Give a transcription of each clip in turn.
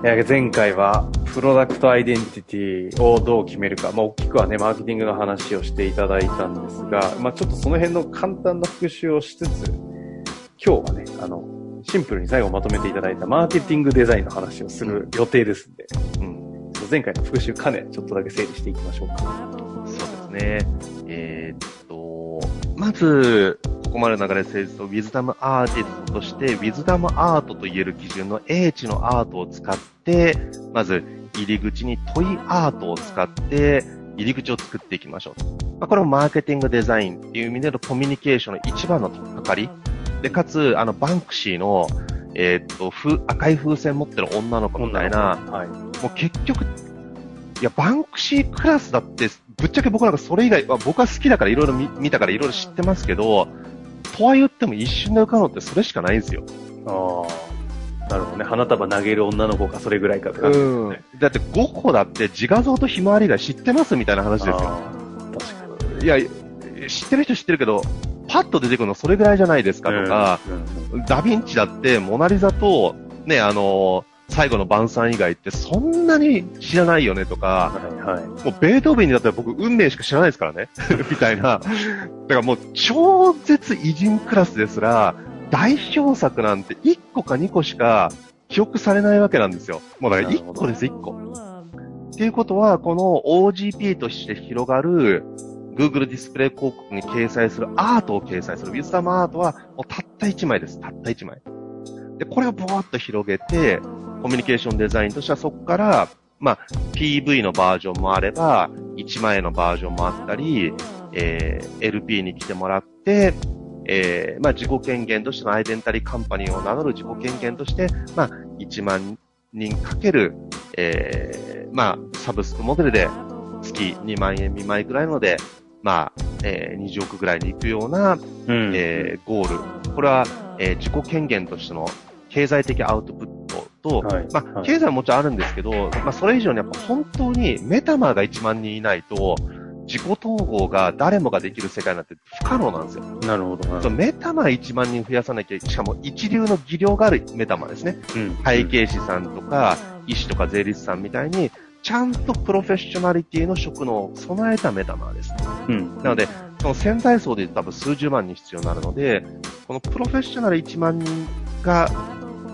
いや前回は、プロダクトアイデンティティをどう決めるか、まあ、大きくはね、マーケティングの話をしていただいたんですが、まあ、ちょっとその辺の簡単な復習をしつつ、今日はね、あの、シンプルに最後まとめていただいたマーケティングデザインの話をする予定ですんで、うん。ちょっと前回の復習兼ね、ちょっとだけ整理していきましょうか。そうですね。えーっと、まず、ここまでの流れでと、ウィズダムアーティストとして、ウィズダムアートと言える基準の英知のアートを使って、まず、入り口に問いアートを使って、入り口を作っていきましょうと。まあ、これもマーケティングデザインっていう意味でのコミュニケーションの一番の取っかかり。で、かつ、あの、バンクシーの、えーっと、ふ赤い風船持ってる女の子みたいな、はい。もう結局、いや、バンクシークラスだって、ぶっちゃけ僕なんかそれ以外は、僕は好きだからいろいろ見見たからいろいろ知ってますけど、とは言っても一瞬で浮かぶのってそれしかないんですよ。ああ。なるほどね。花束投げる女の子かそれぐらいかって感じですよね。だって5個だって自画像とひまわりが知ってますみたいな話ですよ。確かに。いや、知ってる人知ってるけど、パッと出てくるのそれぐらいじゃないですかとか、うん、うんダヴィンチだってモナリザと、ね、あの最後の晩餐以外ってそんなに知らないよねとか、はいはい。もうベートーベンにだったら僕運命しか知らないですからね。みたいな。だからもう超絶偉人クラスですら、代表作なんて1個か2個しか記憶されないわけなんですよ。もうだから1個です、1個。っていうことは、この OGP として広がる Google ディスプレイ広告に掲載するアートを掲載する Wisdom アートはもうたった1枚です。たった1枚。で、これをぼーっと広げて、コミュニケーションデザインとしてはそこから、まあ、PV のバージョンもあれば、1枚のバージョンもあったり、えー LP に来てもらって、えーまあ、自己権限としてのアイデンタリーカンパニーを名乗る自己権限として、まあ、1万人かける、えーまあ、サブスクモデルで月2万円未満ぐらいので、まあ、えー20億ぐらいに行くような、うんえーゴール。これは、えー自己権限としての経済的アウトプットと、はいまあ、はい経済はもちろんあるんですけど、まあ、それ以上にやっぱ本当にメタマーが1万人いないと、自己統合が誰もができる世界なんて不可能なんですよ。なるほどな。そうメタマー1万人増やさなきゃ、しかも一流の技量があるメタマーですね。うん会計士さんとか、医師とか税理士さんみたいに、ちゃんとプロフェッショナリティの職能を備えたメタマーです。うん。なので、その潜在層で言うと多分数十万人必要になるので、このプロフェッショナル1万人が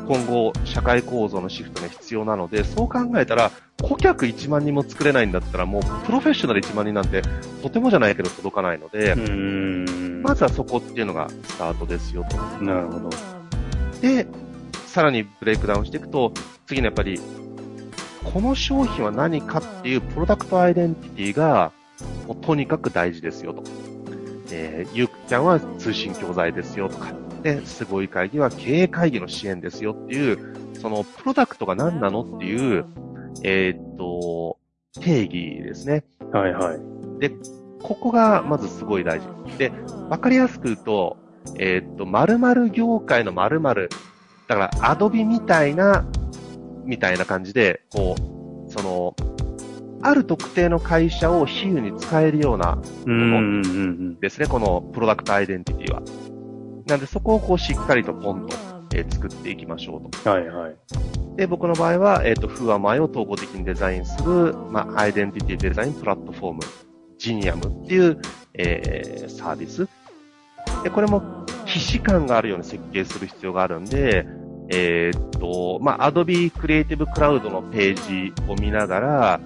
今後社会構造のシフトが必要なので、そう考えたら、顧客1万人も作れないんだったら、もうプロフェッショナル1万人なんてとてもじゃないけど届かないので。まずはそこっていうのがスタートですよと。なるほど。で、さらにブレイクダウンしていくと、次のやっぱり、この商品は何かっていうプロダクトアイデンティティが、もうとにかく大事ですよと。えーゆっちゃんは通信教材ですよとか。で、すごい会議は経営会議の支援ですよっていう、そのプロダクトが何なのっていう、えーっと、定義ですね。はいはい。ここがまずすごい大事。で、わかりやすく言うと、えーっと、〇〇業界の〇〇。だから、アドビみたいな、みたいな感じで、こう、その、ある特定の会社を比喩に使えるようなうんうんうんですね、このプロダクトアイデンティティは。なんで、そこをこうしっかりとポンと、えー作っていきましょうと。うん。はいはい。で、僕の場合は、えっ、と、フアマイを統合的にデザインする、まあ、アイデンティティデザインプラットフォーム、ジニアムっていう、えーサービス。で、これも、既視感があるように設計する必要があるんで、えっ、と、まあ、Adobe Creative Cloud のページを見ながら、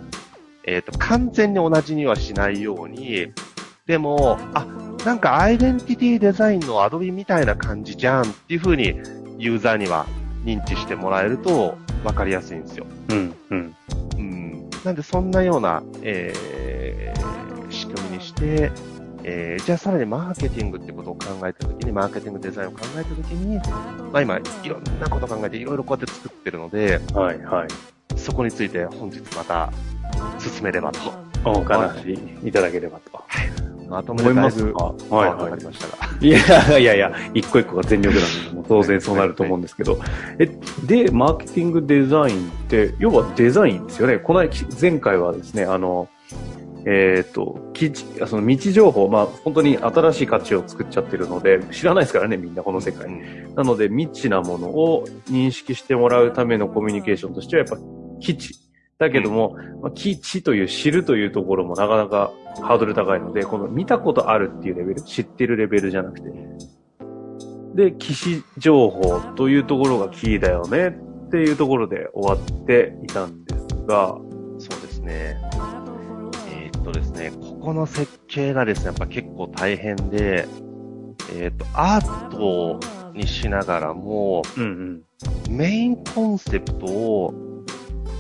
えっ、と、完全に同じにはしないように、でも、あ、なんかアイデンティティデザインのアドビみたいな感じじゃんっていう風にユーザーには認知してもらえると分かりやすいんですよ。うん。うん。うん。なんでそんなような、えー、仕組みにして、えー、じゃあさらにマーケティングってことを考えたときに、マーケティングデザインを考えたときに、まあ今、いろんなこと考えていろいろこうやって作ってるので、はい、はい。そこについて本日また進めればと。お話いただければと。まとめ思いてだいぶますか？はい、はわかりましたが。い。いやいやいや、一個一個が全力なんで、当然そうなると思うんですけど。え、で、マーケティングデザインって、要はデザインですよね。この前回はですね、あの、えっ、と、記事、その道情報、まあ本当に新しい価値を作っちゃってるので、知らないですからね、みんなこの世界。なので、未知なものを認識してもらうためのコミュニケーションとしては、やっぱ基地。だけども、まあ、基地という知るというところもなかなかハードル高いので、この見たことあるっていうレベル、知ってるレベルじゃなくて。で、騎士情報というところがキーだよねっていうところで終わっていたんですが、そうですね。えーっとですね、ここの設計がですね、やっぱ結構大変で、えーっと、アートにしながらも、うんうん。メインコンセプトを、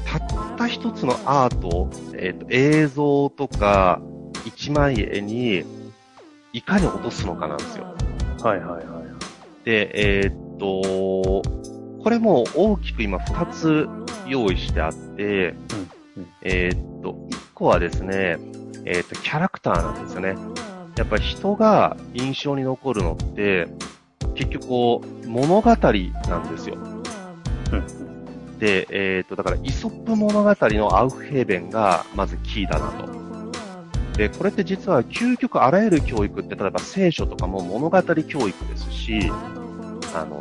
たった一つのアート、えーっと、映像とか、一枚絵に、いかに落とすのかなんですよ。はいはいはい。で、えーっと、これも大きく今二つ用意してあって、うんえーっと、一個はですね、えーっと、キャラクターなんですよね。やっぱり人が印象に残るのって、結局こう、物語なんですよ。うんで、えーっと、だから、イソップ物語のアウフヘーベンがまずキーだなと。で、これって実は究極あらゆる教育って、例えば聖書とかも物語教育ですし、あの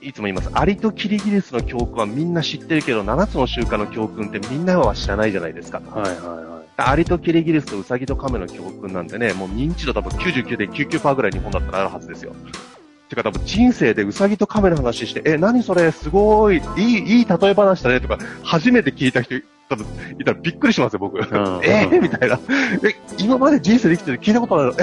いつも言います。アリとキリギリスの教訓はみんな知ってるけど、7つの習慣の教訓ってみんなは知らないじゃないですか。はいはいはい。アリとキリギリスとウサギとカメの教訓なんてね、もう認知度多分99.99%ぐらい日本だったらあるはずですよ。てか多分人生でウサギとカメの話して、え、何それすごい、いい、いい例え話だねとか、初めて聞いた人、多分、いたらびっくりしますよ、僕。ん えー、みたいな。え、今まで人生で生きてて聞いたことないの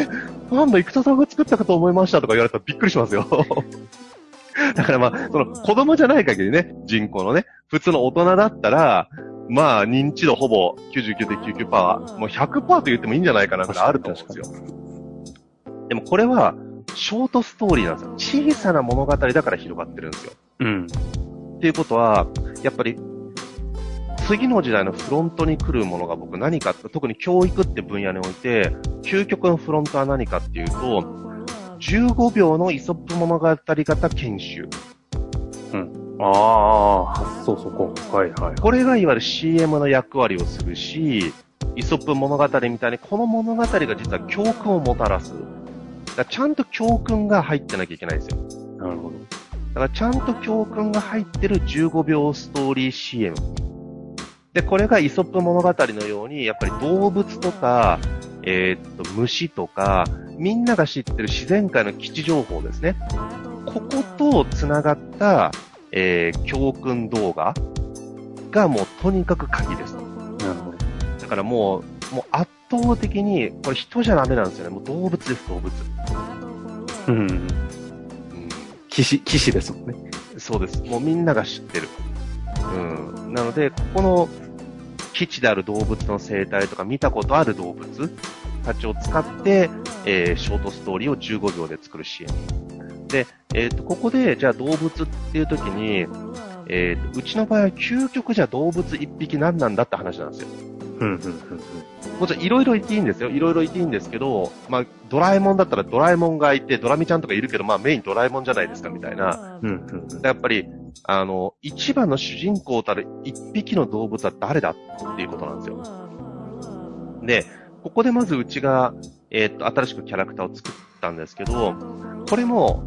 え、なんだ、生田さんが作ったかと思いましたとか言われたらびっくりしますよ。だからまあ、その子供じゃない限りね、人口のね、普通の大人だったら、まあ、認知度ほぼ99.99%、もう100%と言ってもいいんじゃないかなぐらいあると思うんですよ。でもこれは、ショートストーリーなんですよ。小さな物語だから広がってるんですよ。うん。っていうことは、やっぱり、次の時代のフロントに来るものが僕何か、特に教育って分野において、究極のフロントは何かっていうと、15秒のイソップ物語型研修。ああ、発想そこ。はいはい。これがいわゆる CM の役割をするし、イソップ物語みたいに、この物語が実は教訓をもたらす。だちゃんと教訓が入ってなきゃいけないんですよ。なるほど。だからちゃんと教訓が入ってる15秒ストーリー CM。で、これがイソップ物語のように、やっぱり動物とか、えーっと、虫とか、みんなが知ってる自然界の基地情報ですね。ここと繋がった、えー、教訓動画がもうとにかく鍵ですと。なるほど。だからもう、もう圧倒的に、これ人じゃダメなんですよね。もう動物です、動物。うん。うん騎士、騎士ですもんね。そうです。もうみんなが知ってる。うん。なので、ここの基地である動物の生態とか見たことある動物たちを使って、えーショートストーリーを15秒で作る CM。で、えっ、と、ここで、じゃあ動物っていう時に、えっ、と、うちの場合は究極じゃあ動物一匹何なんだって話なんですよ。うん、うん、うん。もちろんいろいろ言っていいんですよ。いろいろ言っていいんですけど、まあ、ドラえもんだったらドラえもんがいて、ドラミちゃんとかいるけど、まあメインドラえもんじゃないですかみたいな。うん、うん。やっぱり、あの、一番の主人公たる一匹の動物は誰だっていうことなんですよ。で、ここでまずうちが、えーっと、新しくキャラクターを作ったんですけど、これも、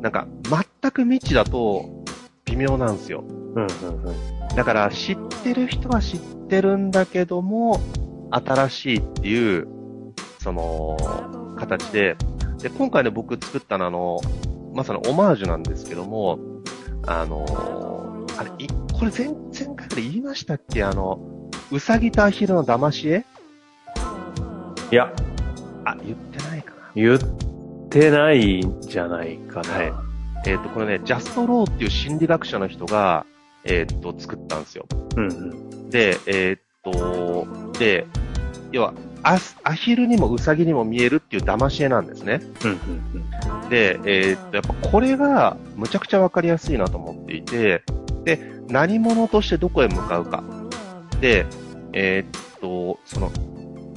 なんか、全く未知だと微妙なんですよ。うん、うん、うん。だから、知ってる人は知ってるんだけども、新しいっていう、その、形で、で、今回ね、僕作ったのは、あの、まさにオマージュなんですけども、あの、あれ、いこれ前、前回から言いましたっけ？あの、うさぎとアヒルの騙し絵？いや、あ、言ってないかな。言ってないんじゃないかな。はい。えっ、と、これね、ジャストローっていう心理学者の人が、えっ、と、作ったんですよ。うんうん。で、えっ、と、で、要は、アスアヒルにもウサギにも見えるっていう騙し絵なんですね。うんうんで、えーっと、やっぱこれがむちゃくちゃわかりやすいなと思っていて、で、何者としてどこへ向かうか。で、えーっと、その、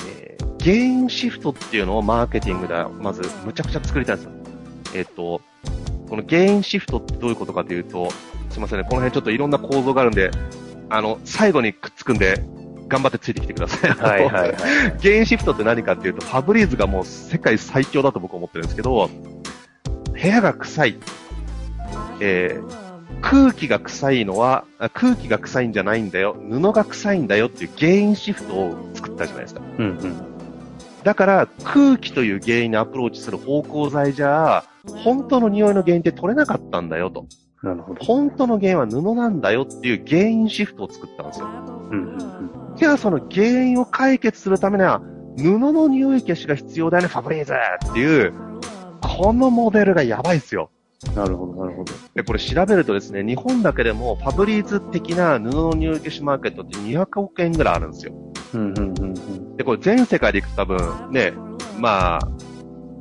えーゲインシフトっていうのをマーケティングでまずむちゃくちゃ作りたいんですよ。えーっと、このゲインシフトってどういうことかというと、すいませんね、この辺ちょっといろんな構造があるんで、あの、最後にくっつくんで、頑張ってついてきてください。はいはいはい。ゲインシフトって何かっていうと、ファブリーズがもう世界最強だと僕は思ってるんですけど、部屋が臭い。えー空気が臭いのは、あ空気が臭いんじゃないんだよ。布が臭いんだよっていうゲインシフトを作ったじゃないですか。うんうん。だから、空気という原因にアプローチする芳香剤じゃ、本当の匂いの原因って取れなかったんだよと。なるほど。本当の原因は布なんだよっていう原因シフトを作ったんですよ。うん。じゃあその原因を解決するためには、布の匂い消しが必要だよね、ファブリーズっていう、このモデルがやばいっすよ。なるほど、なるほど。で、これ調べるとですね、日本だけでもファブリーズ的な布の匂い消しマーケットって200億円ぐらいあるんですよ。うんうんうんうん。で、これ全世界でいくと多分、ね、まあ、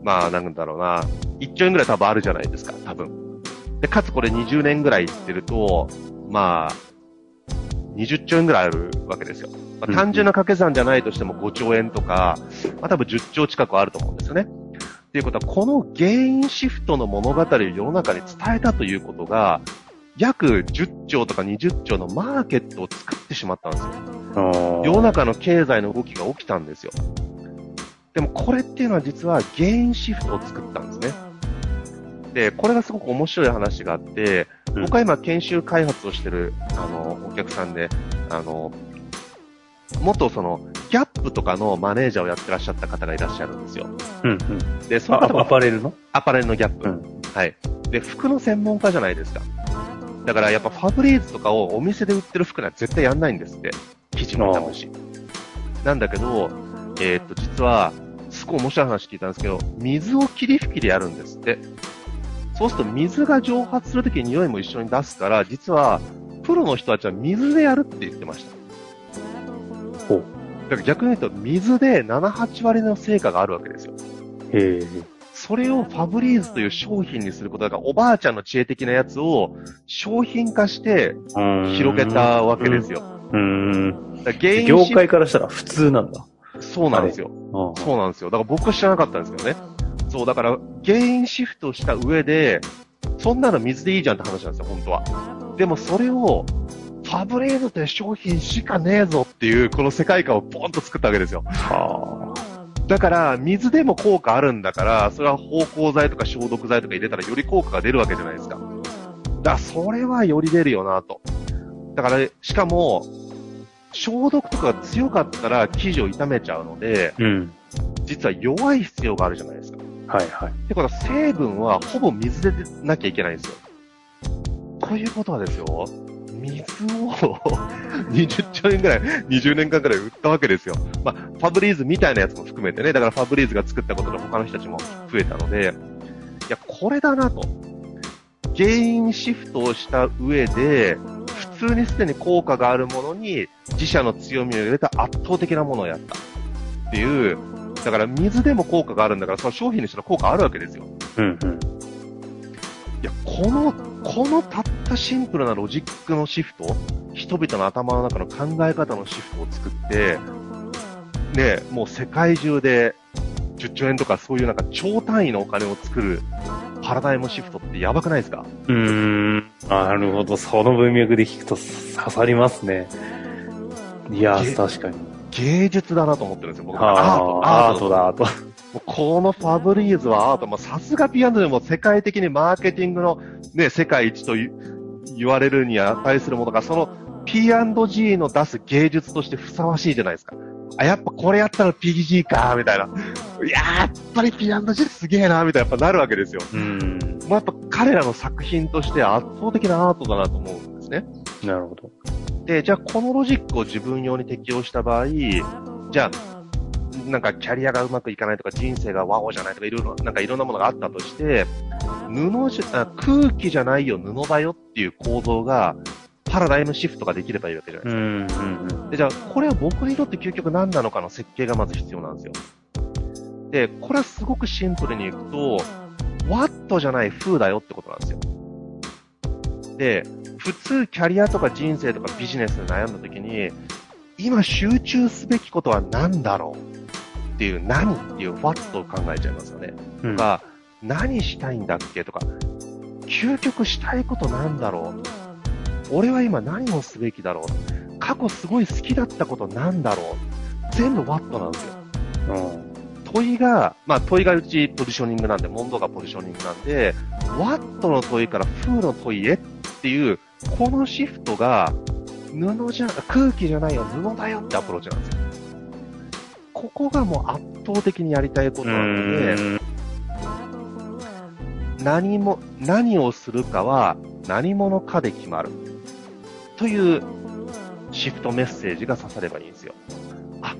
まあ、なんだろうな、1兆円ぐらい多分あるじゃないですか、多分。で、かつこれ20年ぐらいいってると、まあ、20兆円ぐらいあるわけですよ。まあ、うん単純な掛け算じゃないとしても5兆円とか、まあ多分10兆近くあると思うんですよね。っていうことは、この原因シフトの物語を世の中に伝えたということが、約10兆とか20兆のマーケットを作ってしまったんですよ。世の中の経済の動きが起きたんですよ。でもこれっていうのは実は原因シフトを作ったんですね。で、これがすごく面白い話があって、うん僕は今研修開発をしてる、あの、お客さんで、あの、元その、ギャップとかのマネージャーをやってらっしゃった方がいらっしゃるんですよ。うんうん。で、その方もパレルの？アパレルのギャップ。うんはい。で、服の専門家じゃないですか。だからやっぱファブリーズとかをお店で売ってる服には絶対やんないんですって。生地も傷むし。なんだけど、えーっと、実は、すごい面白い話聞いたんですけど、水を霧吹きでやるんですって。そうすると水が蒸発するときに匂いも一緒に出すから、実は、プロの人たちは水でやるって言ってました。ほう。だから逆に言うと、水で7、8割の成果があるわけですよ。へえ。それをファブリーズという商品にすることだから、おばあちゃんの知恵的なやつを商品化して広げたわけですよ。うーん。だから原因業シ界からしたら普通なんだ。そうなんですよ。あそうなんですよ。だから僕は知らなかったんですけどね。そう、だから原因シフトした上で、そんなの水でいいじゃんって話なんですよ、本当は。でもそれを、ファブリーズという商品しかねえぞっていう、この世界観をボンと作ったわけですよ。はだから、水でも効果あるんだから、それは芳香剤とか消毒剤とか入れたらより効果が出るわけじゃないですか。だから、それはより出るよなと。だから、しかも、消毒とかが強かったら生地を傷めちゃうので、あ。うん。実は弱い必要があるじゃないですか。はいはい。ってことは、成分はほぼ水で出なきゃいけないんですよ。ということはですよ、水を20兆円ぐらい、20年間ぐらい売ったわけですよ。まあ、ファブリーズみたいなやつも含めてね、だからファブリーズが作ったことで他の人たちも増えたので、いや、これだなと。原因シフトをした上で、普通にすでに効果があるものに自社の強みを入れた圧倒的なものをやった。っていう、だから水でも効果があるんだから、その商品にしたら効果あるわけですよ。うんうん。いや、この、このたったシンプルなロジックのシフト、人々の頭の中の考え方のシフトを作って、ね、もう世界中で10兆円とかそういうなんか超単位のお金を作るパラダイムシフトってやばくないですか？うーん。なるほど。その文脈で聞くと刺さりますね。いやげ確かに。芸術だなと思ってるんですよ、僕あアート、あ、アートだ、アート。このファブリーズはアート、まあ、さすが P&G でも世界的にマーケティングのね、世界一とい言われるに値するものが、その P&G の出す芸術としてふさわしいじゃないですか。あ、やっぱこれやったら PG か、みたいな。いやーやっぱり P&G すげえな、みたいな、やっぱなるわけですよ。うん。まあ、やっぱ彼らの作品として圧倒的なアートだなと思うんですね。なるほど。で、じゃあこのロジックを自分用に適用した場合、じゃあ、なんかキャリアがうまくいかないとか、人生がワオじゃないとか、いろいろ、なんかいろんなものがあったとして、布じゃ、あ空気じゃないよ、布だよっていう構造が、パラダイムシフトができればいいわけじゃないですか。うん。うん。で、じゃあ、これは僕にとって究極何なのかの設計がまず必要なんですよ。で、これはすごくシンプルにいくと、ワットじゃない風だよってことなんですよ。で、普通キャリアとか人生とかビジネスで悩んだ時に、今集中すべきことは何だろうっていう何っていう what を考えちゃいますよね。うんとか、何したいんだっけとか、究極したいことなんだろう俺は今何をすべきだろう過去すごい好きだったことなんだろう全部 what なんですよ。うん。問いが、まあ問いがうちポジショニングなんで、問答がポジショニングなんで、what の問いから who の問いへっていう、このシフトが、布じゃ、空気じゃないよ、布だよってアプローチなんですよ。ここがもう圧倒的にやりたいことなので、うん何も、何をするかは何者かで決まる。というシフトメッセージが刺さればいいんですよ。あ、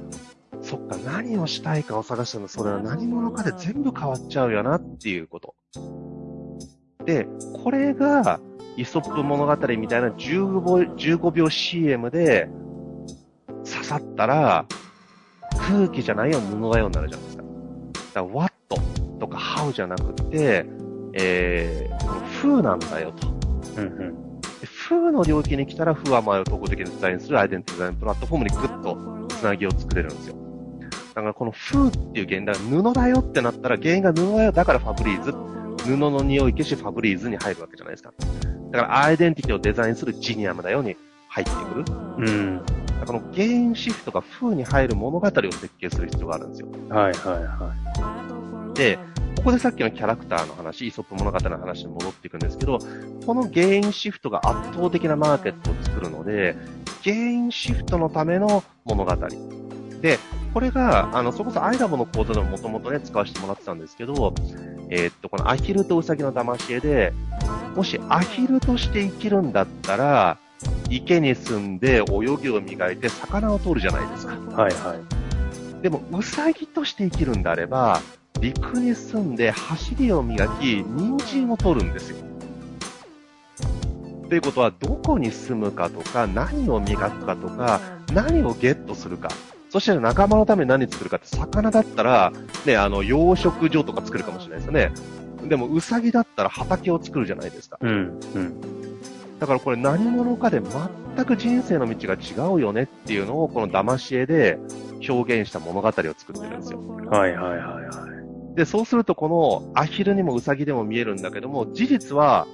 そっか、何をしたいかを探したの、それは何者かで全部変わっちゃうよなっていうこと。で、これが、イソップ物語みたいな15秒 ,15 秒 CM で刺さったら、空気じゃないよ、布だよになるじゃないですか。だから、what とか how じゃなくて、えー、この風なんだよと。うんうん。で風の領域に来たら、風は前を統合的にデザインするアイデンティティデザインプラットフォームにグッとつなぎを作れるんですよ。だからこの風っていう原因だ、布だよってなったら、原因が布だよ、だからファブリーズ。布の匂い消しファブリーズに入るわけじゃないですか。だからアイデンティティをデザインするジニアムだよに入ってくる。だかうん。らこの原因シフトが風に入る物語を設計する必要があるんですよ。はいはいはで、ここでさっきのキャラクターの話、イソップ物語の話に戻っていくんですけど、この原因シフトが圧倒的なマーケットを作るので、原因シフトのための物語。で、これが、あの、それこそアイラボの講座でももともとね、使わせてもらってたんですけど、えーっと、このアヒルとウサギの騙し絵で、もしアヒルとして生きるんだったら、池に住んで泳ぎを磨いて魚を取るじゃないですか。い。はいはい。でも、ウサギとして生きるんであれば、陸に住んで走りを磨き、人参を取るんですよ。ということは、どこに住むかとか、何を磨くかとか、何をゲットするか。そして仲間のために何作るかって、魚だったら、ね、あの、養殖場とか作るかもしれないですよね。でも、ウサギだったら畑を作るじゃないですか。うんうん。だからこれ何者かで全く人生の道が違うよねっていうのを、この騙し絵で表現した物語を作ってるんですよ。はいはいはいはい。で、そうするとこのアヒルにもウサギでも見えるんだけども、事実は、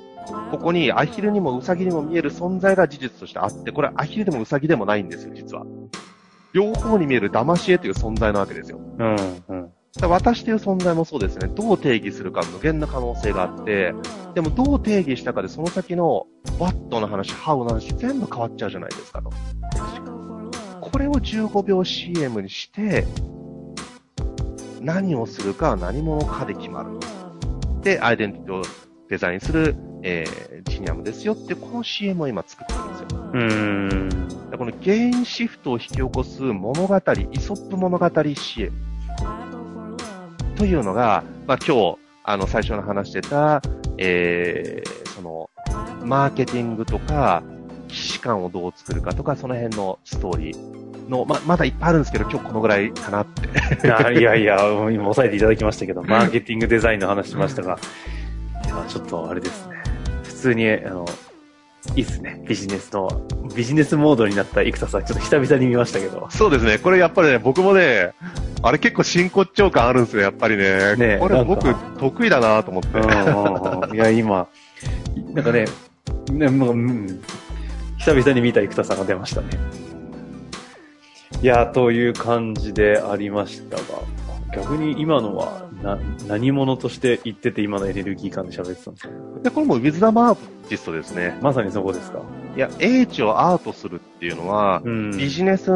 ここにアヒルにもウサギにも見える存在が事実としてあって、これアヒルでもウサギでもないんですよ、実は。両方に見える騙し絵という存在なわけですよ。うんうん。私という存在もそうですね、どう定義するか無限な可能性があって、でもどう定義したかでその先の what の話、how の話全部変わっちゃうじゃないですかと。これを15秒 CM にして、何をするかは何者かで決まる。で、アイデンティティをデザインする、えー、ジニアムですよって、この CM を今作ってるんですよ。うーん。でこの原因シフトを引き起こす物語、イソップ物語 CM というのが、まあ、今日、あの、最初の話してた、えー、その、マーケティングとか、既視感をどう作るかとか、その辺のストーリーの、ま、まだいっぱいあるんですけど、今日このぐらいかなって。あいやいや、今抑えていただきましたけど、マーケティングデザインの話しましたが、ちょっとあれですね。普通に、あの、いいっすね。ビジネスの、ビジネスモードになった生田さん、ちょっと久々に見ましたけど。そうですね。これやっぱりね、僕もね、あれ結構真骨頂感あるんですよ、やっぱりね。ねこれ僕得意だなと思って。いや、今、なんかね、ね、もううん、久々に見た生田さんが出ましたね。いや、という感じでありましたが、逆に今のはな何者として言ってて今のエネルギー感で喋ってたんですか？で、これもウィズダムアーティストですね。まさにそこですか？いや、英知をアートするっていうのは、うん。ビジネス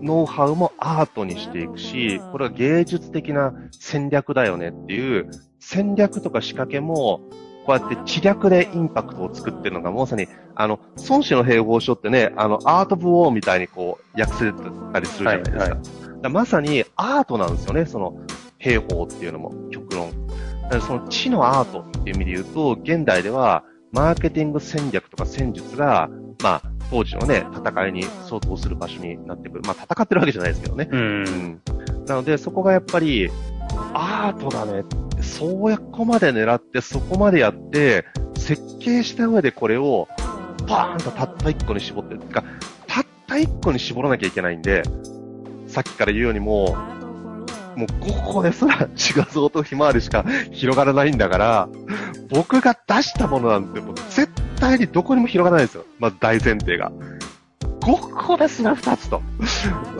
ノウハウもアートにしていくし、これは芸術的な戦略だよねっていう、戦略とか仕掛けも、こうやって知略でインパクトを作ってるのが、まさに、あの、孫子の兵法書ってね、あの、アート・オブ・ウォーみたいにこう、訳せたりするじゃないですか。はいはだまさにアートなんですよね、その兵法っていうのも、極論。だからその知のアートっていう意味で言うと、現代では、マーケティング戦略とか戦術が、まあ、当時のね、戦いに相当する場所になってくる。まあ、戦ってるわけじゃないですけどね。う。うんん。なので、そこがやっぱり、アートだね。そうやっこまで狙って、そこまでやって、設計した上でこれを、パーンとたった一個に絞っ。てか、たった一個に絞らなきゃいけないんで、さっきから言うようにもう、もう5個ですら自画像とひまわりしか広がらないんだから、僕が出したものなんてもう絶対にどこにも広がらないんですよ。まず大前提が。5個ですら2つと。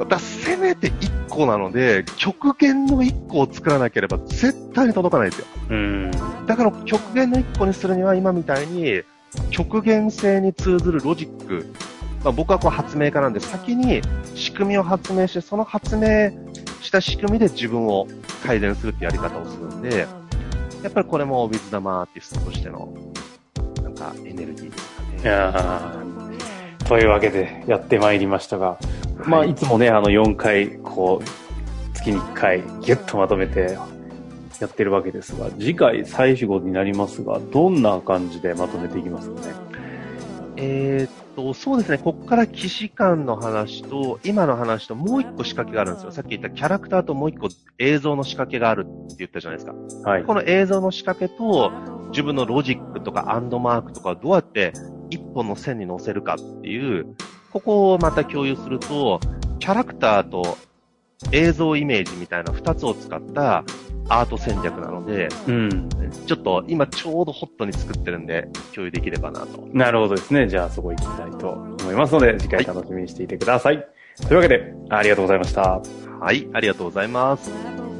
だせめて1個なので、極限の1個を作らなければ絶対に届かないんですよ。うん。だから極限の1個にするには今みたいに極限性に通ずるロジック。まあ、僕はこう発明家なんで先に仕組みを発明して、その発明した仕組みで自分を改善するってやり方をするんで、やっぱりこれもウィズダマアーティストとしての、なんかエネルギーですかね。いやーというわけでやってまいりましたが、まあ、はいいつもね、あの、4回、こう、月に1回、ギュッとまとめてやってるわけですが、次回最後になりますが、どんな感じでまとめていきますかね？えーっと、そうですね、ここから騎士官の話と、今の話ともう一個仕掛けがあるんですよ。さっき言ったキャラクターともう一個映像の仕掛けがあるって言ったじゃないですか。はい。この映像の仕掛けと、自分のロジックとかアンドマークとかをどうやって一本の線に乗せるかっていう、ここをまた共有すると、キャラクターと映像イメージみたいな二つを使ったアート戦略なので、うん。ちょっと今ちょうどホットに作ってるんで共有できればなと。なるほどですね。じゃあそこ行きたいと思いますので、次回楽しみにしていてください。というわけで、ありがとうございました。はい、ありがとうございます。